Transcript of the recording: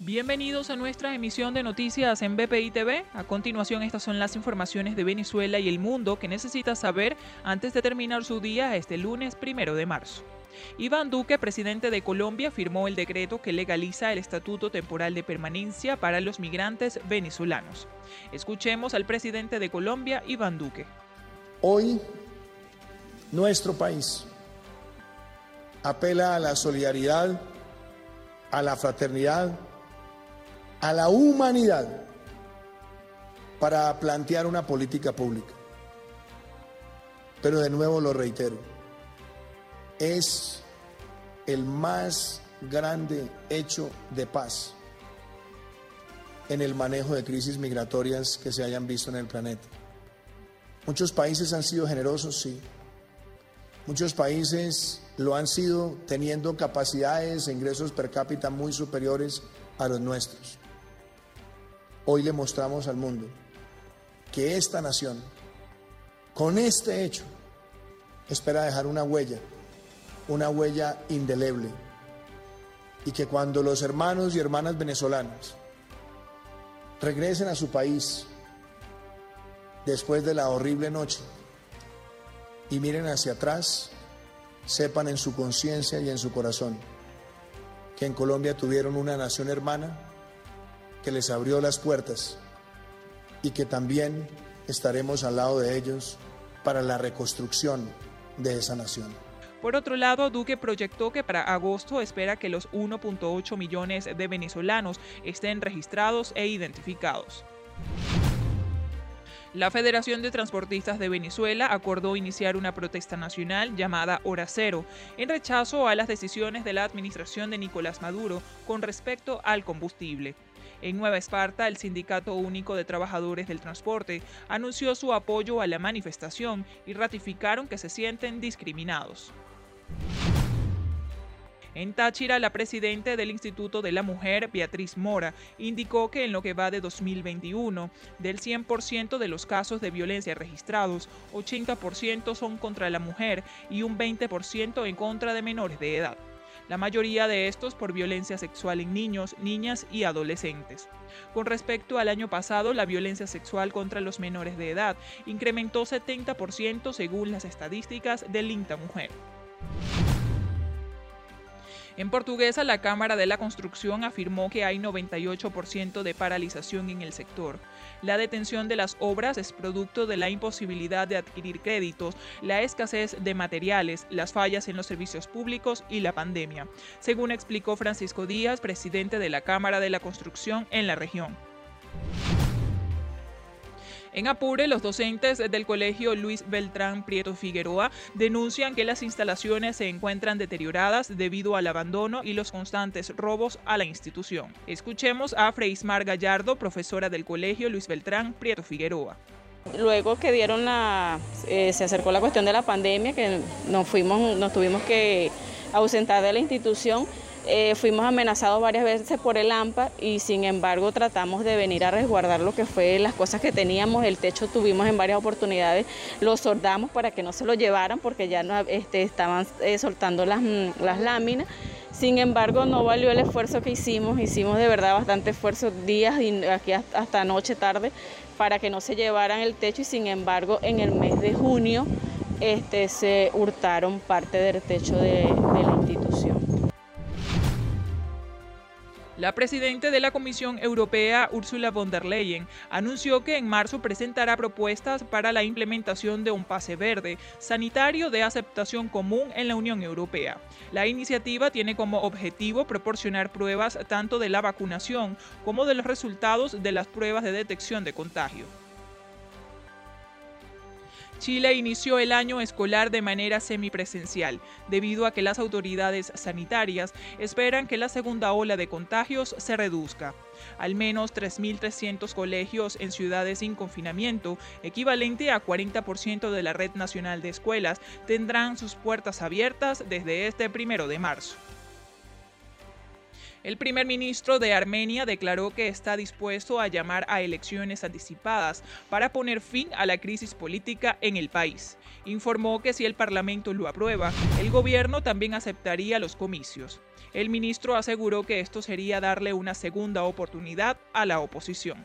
Bienvenidos a nuestra emisión de noticias en BPI TV. A continuación, estas son las informaciones de Venezuela y el mundo que necesita saber antes de terminar su día este lunes primero de marzo. Iván Duque, presidente de Colombia, firmó el decreto que legaliza el Estatuto Temporal de Permanencia para los migrantes venezolanos. Escuchemos al presidente de Colombia, Iván Duque. Hoy, nuestro país apela a la solidaridad, a la fraternidad, a la humanidad para plantear una política pública. Pero de nuevo lo reitero, es el más grande hecho de paz en el manejo de crisis migratorias que se hayan visto en el planeta. Muchos países han sido generosos, sí. Muchos países lo han sido teniendo capacidades e ingresos per cápita muy superiores a los nuestros. Hoy le mostramos al mundo que esta nación, con este hecho, espera dejar una huella, una huella indeleble, y que cuando los hermanos y hermanas venezolanos regresen a su país después de la horrible noche y miren hacia atrás, sepan en su conciencia y en su corazón que en Colombia tuvieron una nación hermana que les abrió las puertas y que también estaremos al lado de ellos para la reconstrucción de esa nación. Por otro lado, Duque proyectó que para agosto espera que los 1.8 millones de venezolanos estén registrados e identificados. La Federación de Transportistas de Venezuela acordó iniciar una protesta nacional llamada Hora Cero, en rechazo a las decisiones de la administración de Nicolás Maduro con respecto al combustible. En Nueva Esparta, el Sindicato Único de Trabajadores del Transporte anunció su apoyo a la manifestación y ratificaron que se sienten discriminados. En Táchira, la presidenta del Instituto de la Mujer, Beatriz Mora, indicó que en lo que va de 2021, del 100% de los casos de violencia registrados, 80% son contra la mujer y un 20% en contra de menores de edad la mayoría de estos por violencia sexual en niños, niñas y adolescentes. Con respecto al año pasado, la violencia sexual contra los menores de edad incrementó 70% según las estadísticas del INTA Mujer. En portuguesa, la Cámara de la Construcción afirmó que hay 98% de paralización en el sector. La detención de las obras es producto de la imposibilidad de adquirir créditos, la escasez de materiales, las fallas en los servicios públicos y la pandemia, según explicó Francisco Díaz, presidente de la Cámara de la Construcción en la región. En Apure, los docentes del colegio Luis Beltrán Prieto Figueroa denuncian que las instalaciones se encuentran deterioradas debido al abandono y los constantes robos a la institución. Escuchemos a Freismar Gallardo, profesora del colegio Luis Beltrán Prieto Figueroa. Luego que dieron la, eh, se acercó la cuestión de la pandemia, que nos fuimos, nos tuvimos que ausentar de la institución, eh, fuimos amenazados varias veces por el AMPA y sin embargo tratamos de venir a resguardar lo que fue las cosas que teníamos. El techo tuvimos en varias oportunidades, lo soldamos para que no se lo llevaran porque ya este, estaban eh, soltando las, mm, las láminas. Sin embargo, no valió el esfuerzo que hicimos, hicimos de verdad bastante esfuerzo, días y aquí hasta noche, tarde, para que no se llevaran el techo y sin embargo en el mes de junio este, se hurtaron parte del techo de la institución. La presidenta de la Comisión Europea, Ursula von der Leyen, anunció que en marzo presentará propuestas para la implementación de un pase verde sanitario de aceptación común en la Unión Europea. La iniciativa tiene como objetivo proporcionar pruebas tanto de la vacunación como de los resultados de las pruebas de detección de contagio. Chile inició el año escolar de manera semipresencial, debido a que las autoridades sanitarias esperan que la segunda ola de contagios se reduzca. Al menos 3.300 colegios en ciudades sin confinamiento, equivalente a 40% de la red nacional de escuelas, tendrán sus puertas abiertas desde este primero de marzo. El primer ministro de Armenia declaró que está dispuesto a llamar a elecciones anticipadas para poner fin a la crisis política en el país. Informó que si el Parlamento lo aprueba, el gobierno también aceptaría los comicios. El ministro aseguró que esto sería darle una segunda oportunidad a la oposición.